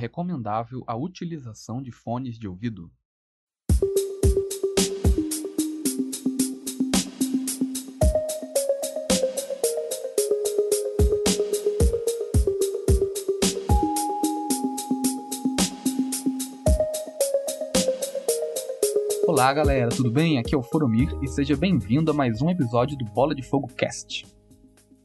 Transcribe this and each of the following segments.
Recomendável a utilização de fones de ouvido. Olá galera, tudo bem? Aqui é o Foromir e seja bem-vindo a mais um episódio do Bola de Fogo Cast.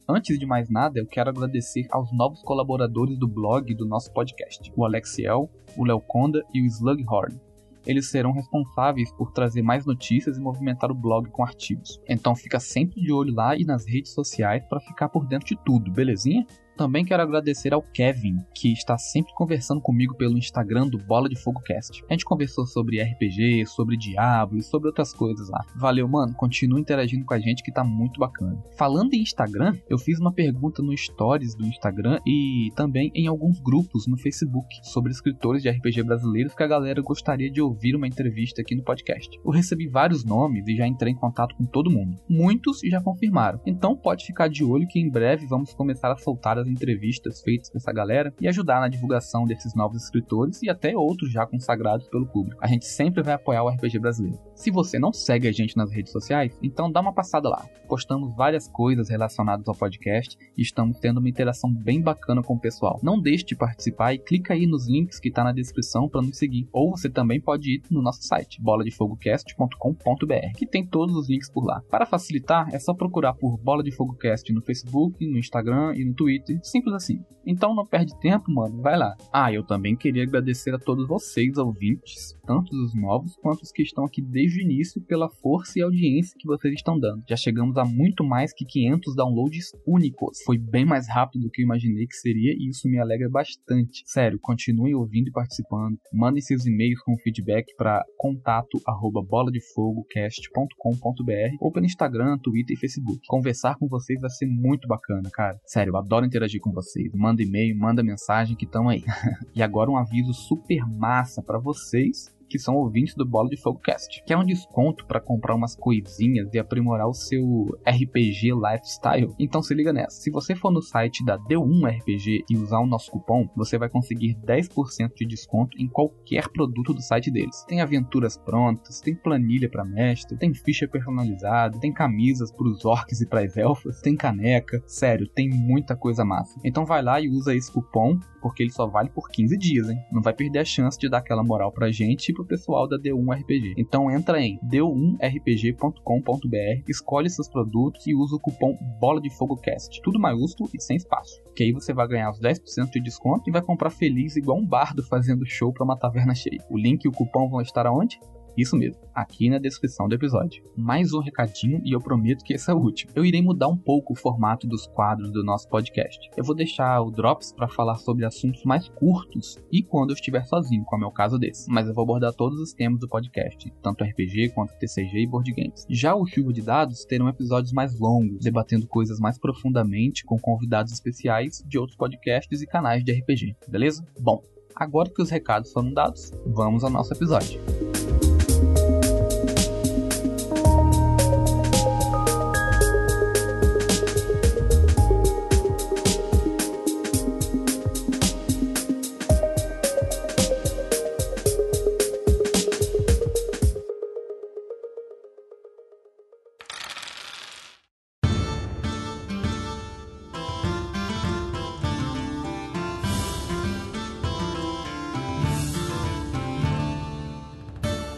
Antes de mais nada, eu quero agradecer aos novos colaboradores do blog do nosso podcast, o Alexiel, o Léo Conda e o Slughorn. Eles serão responsáveis por trazer mais notícias e movimentar o blog com artigos. Então fica sempre de olho lá e nas redes sociais para ficar por dentro de tudo, belezinha? Também quero agradecer ao Kevin, que está sempre conversando comigo pelo Instagram do Bola de Fogo Cast. A gente conversou sobre RPG, sobre Diablo e sobre outras coisas lá. Valeu, mano. Continua interagindo com a gente que tá muito bacana. Falando em Instagram, eu fiz uma pergunta no Stories do Instagram e também em alguns grupos no Facebook sobre escritores de RPG brasileiros que a galera gostaria de ouvir uma entrevista aqui no podcast. Eu recebi vários nomes e já entrei em contato com todo mundo. Muitos já confirmaram. Então pode ficar de olho que em breve vamos começar a soltar as entrevistas feitas com essa galera e ajudar na divulgação desses novos escritores e até outros já consagrados pelo público. A gente sempre vai apoiar o RPG brasileiro. Se você não segue a gente nas redes sociais, então dá uma passada lá. Postamos várias coisas relacionadas ao podcast e estamos tendo uma interação bem bacana com o pessoal. Não deixe de participar e clica aí nos links que está na descrição para nos seguir. Ou você também pode ir no nosso site, boladefogocast.com.br, que tem todos os links por lá. Para facilitar, é só procurar por Bola de Fogo Cast no Facebook, no Instagram e no Twitter Simples assim. Então não perde tempo, mano. Vai lá. Ah, eu também queria agradecer a todos vocês, ouvintes, tanto os novos quanto os que estão aqui desde o início, pela força e audiência que vocês estão dando. Já chegamos a muito mais que 500 downloads únicos. Foi bem mais rápido do que eu imaginei que seria e isso me alegra bastante. Sério, continuem ouvindo e participando. Mandem seus e-mails com feedback para contato@boladefogocast.com.br ou pelo Instagram, Twitter e Facebook. Conversar com vocês vai ser muito bacana, cara. Sério, eu adoro interagir interagir com vocês. Manda e-mail, manda mensagem que estão aí. e agora um aviso super massa para vocês que são ouvintes do Bola de Fogo Cast. Quer um desconto para comprar umas coisinhas e aprimorar o seu RPG lifestyle? Então se liga nessa. Se você for no site da D1 RPG e usar o nosso cupom, você vai conseguir 10% de desconto em qualquer produto do site deles. Tem aventuras prontas, tem planilha para mestre, tem ficha personalizada, tem camisas para os orcs e para as elfas, tem caneca. Sério, tem muita coisa massa. Então vai lá e usa esse cupom porque ele só vale por 15 dias, hein? Não vai perder a chance de dar aquela moral pra gente pro pessoal da D1 RPG. Então entra em d1rpg.com.br, escolhe seus produtos e usa o cupom Bola de Fogo Cast, tudo maiúsculo e sem espaço. Que aí você vai ganhar os 10% de desconto e vai comprar feliz igual um bardo fazendo show para uma taverna cheia. O link e o cupom vão estar aonde? Isso mesmo, aqui na descrição do episódio. Mais um recadinho e eu prometo que esse é o último. Eu irei mudar um pouco o formato dos quadros do nosso podcast. Eu vou deixar o Drops para falar sobre assuntos mais curtos e quando eu estiver sozinho, como é o caso desse. Mas eu vou abordar todos os temas do podcast, tanto RPG quanto TCG e board games. Já o Chuva de Dados terão episódios mais longos, debatendo coisas mais profundamente com convidados especiais de outros podcasts e canais de RPG, beleza? Bom, agora que os recados foram dados, vamos ao nosso episódio.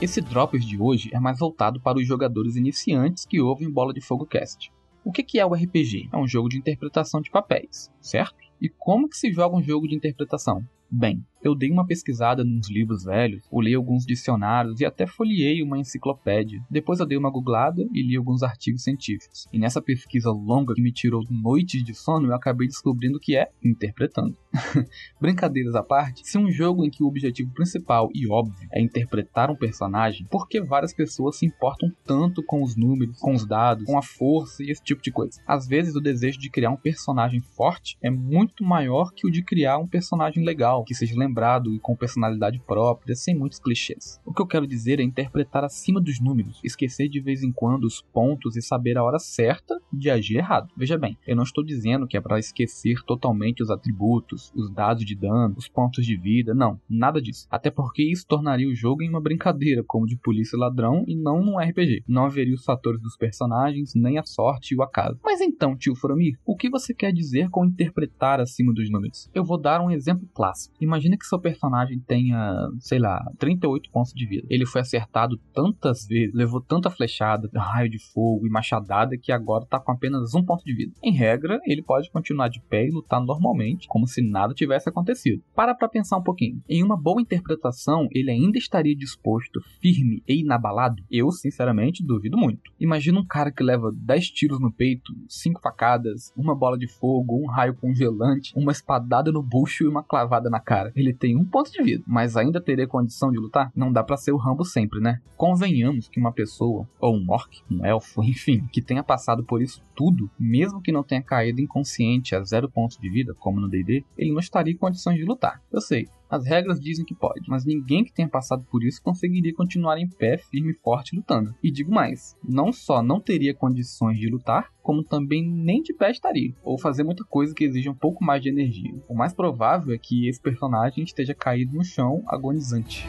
Esse Drops de hoje é mais voltado para os jogadores iniciantes que ouvem Bola de Fogo Cast. O que é o RPG? É um jogo de interpretação de papéis, certo? E como que se joga um jogo de interpretação? Bem, eu dei uma pesquisada nos livros velhos, olhei alguns dicionários e até folhei uma enciclopédia. Depois eu dei uma googlada e li alguns artigos científicos. E nessa pesquisa longa que me tirou noites de sono, eu acabei descobrindo que é interpretando. Brincadeiras à parte, se um jogo em que o objetivo principal e óbvio é interpretar um personagem, por que várias pessoas se importam tanto com os números, com os dados, com a força e esse tipo de coisa? Às vezes o desejo de criar um personagem forte é muito maior que o de criar um personagem legal, que seja lembrado e com personalidade própria, sem muitos clichês. O que eu quero dizer é interpretar acima dos números, esquecer de vez em quando os pontos e saber a hora certa de agir errado. Veja bem, eu não estou dizendo que é para esquecer totalmente os atributos, os dados de dano, os pontos de vida, não, nada disso. Até porque isso tornaria o jogo em uma brincadeira, como de polícia e ladrão, e não num RPG. Não haveria os fatores dos personagens, nem a sorte e o acaso. Mas então, tio Fromir, o que você quer dizer com interpretar acima dos números? Eu vou dar um exemplo clássico. Imagina que seu personagem tenha, sei lá, 38 pontos de vida. Ele foi acertado tantas vezes, levou tanta flechada, raio de fogo e machadada que agora tá com apenas um ponto de vida. Em regra, ele pode continuar de pé e lutar normalmente, como se nada tivesse acontecido. Para pra pensar um pouquinho. Em uma boa interpretação, ele ainda estaria disposto, firme e inabalado? Eu, sinceramente, duvido muito. Imagina um cara que leva 10 tiros no peito, 5 facadas, uma bola de fogo, um raio congelante, uma espadada no bucho e uma clavada na cara. Ele tem um ponto de vida, mas ainda teria condição de lutar? Não dá para ser o Rambo sempre, né? Convenhamos que uma pessoa, ou um orc, um elfo, enfim, que tenha passado por isso tudo, mesmo que não tenha caído inconsciente a zero pontos de vida, como no D&D, ele não estaria em condições de lutar. Eu sei, as regras dizem que pode, mas ninguém que tenha passado por isso conseguiria continuar em pé, firme e forte lutando. E digo mais, não só não teria condições de lutar, como também nem de pé estaria, ou fazer muita coisa que exija um pouco mais de energia. O mais provável é que esse personagem esteja caído no chão, agonizante.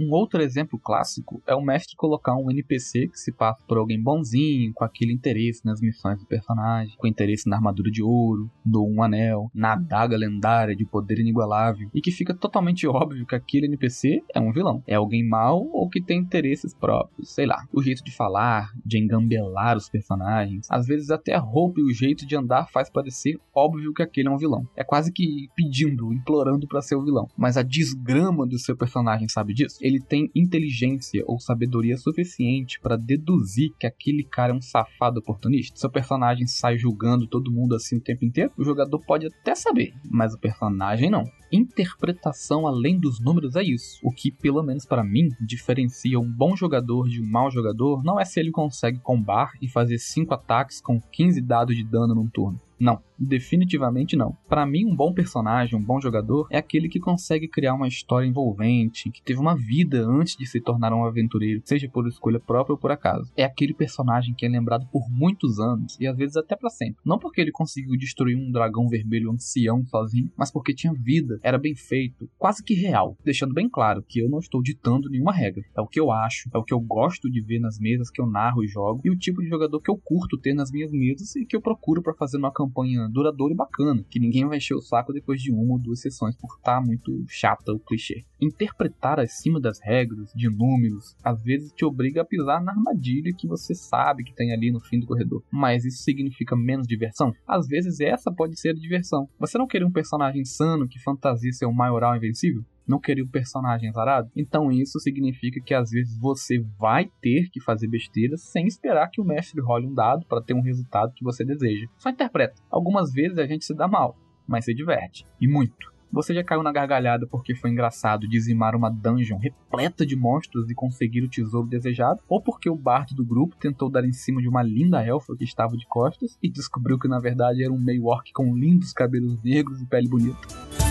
Um outro exemplo clássico é o mestre colocar um NPC que se passa por alguém bonzinho, com aquele interesse nas missões do personagem, com interesse na armadura de ouro, no um anel, na adaga lendária de poder inigualável, e que fica totalmente óbvio que aquele NPC é um vilão. É alguém mau ou que tem interesses próprios, sei lá. O jeito de falar, de engambelar os personagens, às vezes até a roupa e o jeito de andar faz parecer óbvio que aquele é um vilão. É quase que pedindo, implorando para ser o vilão. Mas a desgrama do seu personagem sabe disso? Ele tem inteligência ou sabedoria suficiente para deduzir que aquele cara é um safado oportunista. Seu personagem sai julgando todo mundo assim o tempo inteiro, o jogador pode até saber, mas o personagem não. Interpretação além dos números é isso. O que, pelo menos para mim, diferencia um bom jogador de um mau jogador não é se ele consegue combar e fazer 5 ataques com 15 dados de dano num turno. Não, definitivamente não. Para mim, um bom personagem, um bom jogador, é aquele que consegue criar uma história envolvente, que teve uma vida antes de se tornar um aventureiro, seja por escolha própria ou por acaso. É aquele personagem que é lembrado por muitos anos e às vezes até para sempre. Não porque ele conseguiu destruir um dragão vermelho ancião sozinho, mas porque tinha vida, era bem feito, quase que real. Deixando bem claro que eu não estou ditando nenhuma regra. É o que eu acho, é o que eu gosto de ver nas mesas que eu narro e jogo e o tipo de jogador que eu curto ter nas minhas mesas e que eu procuro para fazer uma campanha duradoura e bacana, que ninguém vai encher o saco depois de uma ou duas sessões por estar tá muito chata o clichê. Interpretar acima das regras, de números, às vezes te obriga a pisar na armadilha que você sabe que tem ali no fim do corredor. Mas isso significa menos diversão? Às vezes essa pode ser a diversão. Você não queria um personagem insano que fantasia ser um maioral invencível? não queria um personagem azarado. Então isso significa que às vezes você vai ter que fazer besteiras sem esperar que o mestre role um dado para ter um resultado que você deseja. Só interpreta. Algumas vezes a gente se dá mal, mas se diverte. E muito. Você já caiu na gargalhada porque foi engraçado dizimar uma dungeon repleta de monstros e conseguir o tesouro desejado? Ou porque o bardo do grupo tentou dar em cima de uma linda elfa que estava de costas e descobriu que na verdade era um meio orc com lindos cabelos negros e pele bonita?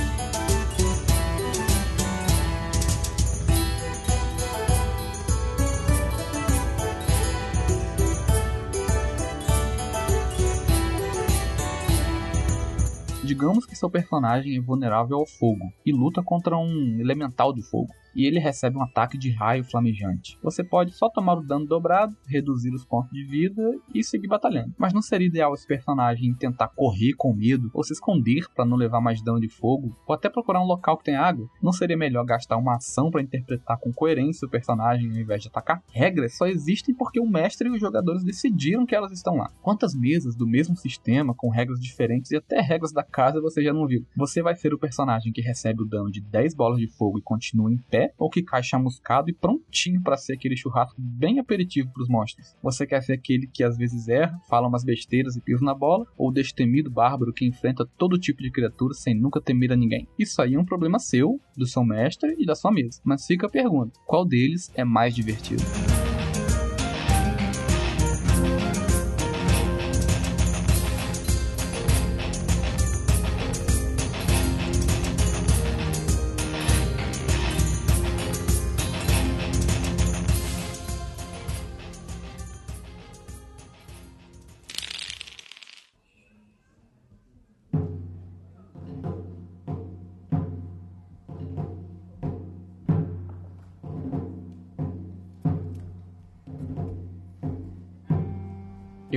Digamos que seu personagem é vulnerável ao fogo e luta contra um elemental de fogo e ele recebe um ataque de raio flamejante. Você pode só tomar o dano dobrado, reduzir os pontos de vida e seguir batalhando. Mas não seria ideal esse personagem tentar correr com medo ou se esconder para não levar mais dano de fogo, ou até procurar um local que tem água? Não seria melhor gastar uma ação para interpretar com coerência o personagem ao invés de atacar? Regras só existem porque o mestre e os jogadores decidiram que elas estão lá. Quantas mesas do mesmo sistema com regras diferentes e até regras da casa você já não viu? Você vai ser o personagem que recebe o dano de 10 bolas de fogo e continua em pé ou que cai chamuscado e prontinho para ser aquele churrasco bem aperitivo para os monstros? Você quer ser aquele que às vezes erra, fala umas besteiras e pisa na bola, ou o destemido bárbaro que enfrenta todo tipo de criatura sem nunca temer a ninguém? Isso aí é um problema seu, do seu mestre e da sua mesa. Mas fica a pergunta: qual deles é mais divertido?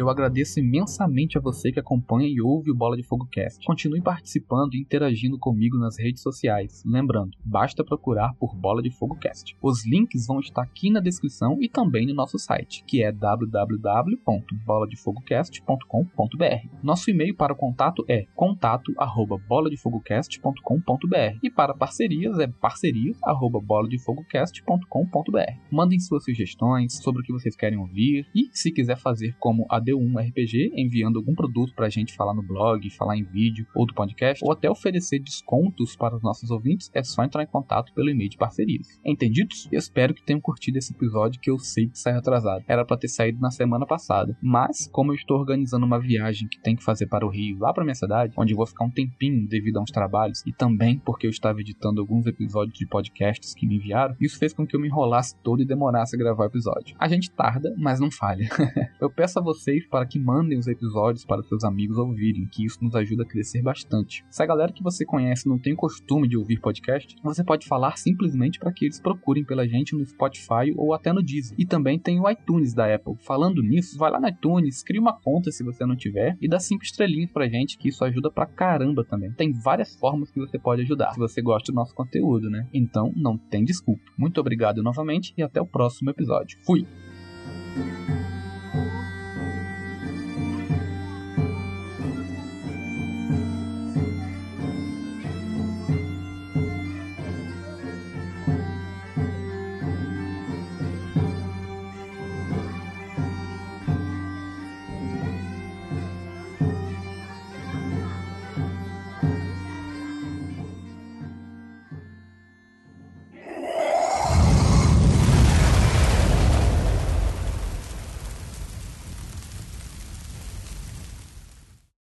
Eu agradeço imensamente a você que acompanha e ouve o Bola de Fogo Cast. Continue participando e interagindo comigo nas redes sociais. Lembrando, basta procurar por Bola de Fogo Cast. Os links vão estar aqui na descrição e também no nosso site, que é www.boladefogocast.com.br. Nosso e-mail para o contato é contato@boladefogocast.com.br e para parcerias é parcerias@boladefogocast.com.br. Mandem suas sugestões sobre o que vocês querem ouvir e se quiser fazer como a AD1 RPG, enviando algum produto pra gente falar no blog, falar em vídeo ou do podcast, ou até oferecer descontos para os nossos ouvintes, é só entrar em contato pelo e-mail de parcerias. Entendidos? Eu espero que tenham curtido esse episódio que eu sei que sai atrasado. Era para ter saído na semana passada, mas como eu estou organizando uma viagem que tem que fazer para o Rio, lá para minha cidade, onde vou ficar um tempinho devido a uns trabalhos e também porque eu estava editando alguns episódios de podcasts que me enviaram, isso fez com que eu me enrolasse todo e demorasse a gravar o episódio. A gente tarda, mas não falha. eu peço a vocês para que mandem os episódios para seus amigos ouvirem, que isso nos ajuda a crescer bastante. Se a galera que você conhece não tem costume de ouvir podcast, você pode falar simplesmente para que eles procurem pela gente no Spotify ou até no Deezer. E também tem o iTunes da Apple. Falando nisso, vai lá no iTunes, cria uma conta se você não tiver e dá cinco estrelinhas pra gente, que isso ajuda pra caramba também. Tem várias formas que você pode ajudar, se você gosta do nosso conteúdo, né? Então, não tem desculpa. Muito obrigado novamente e até o próximo episódio. Fui!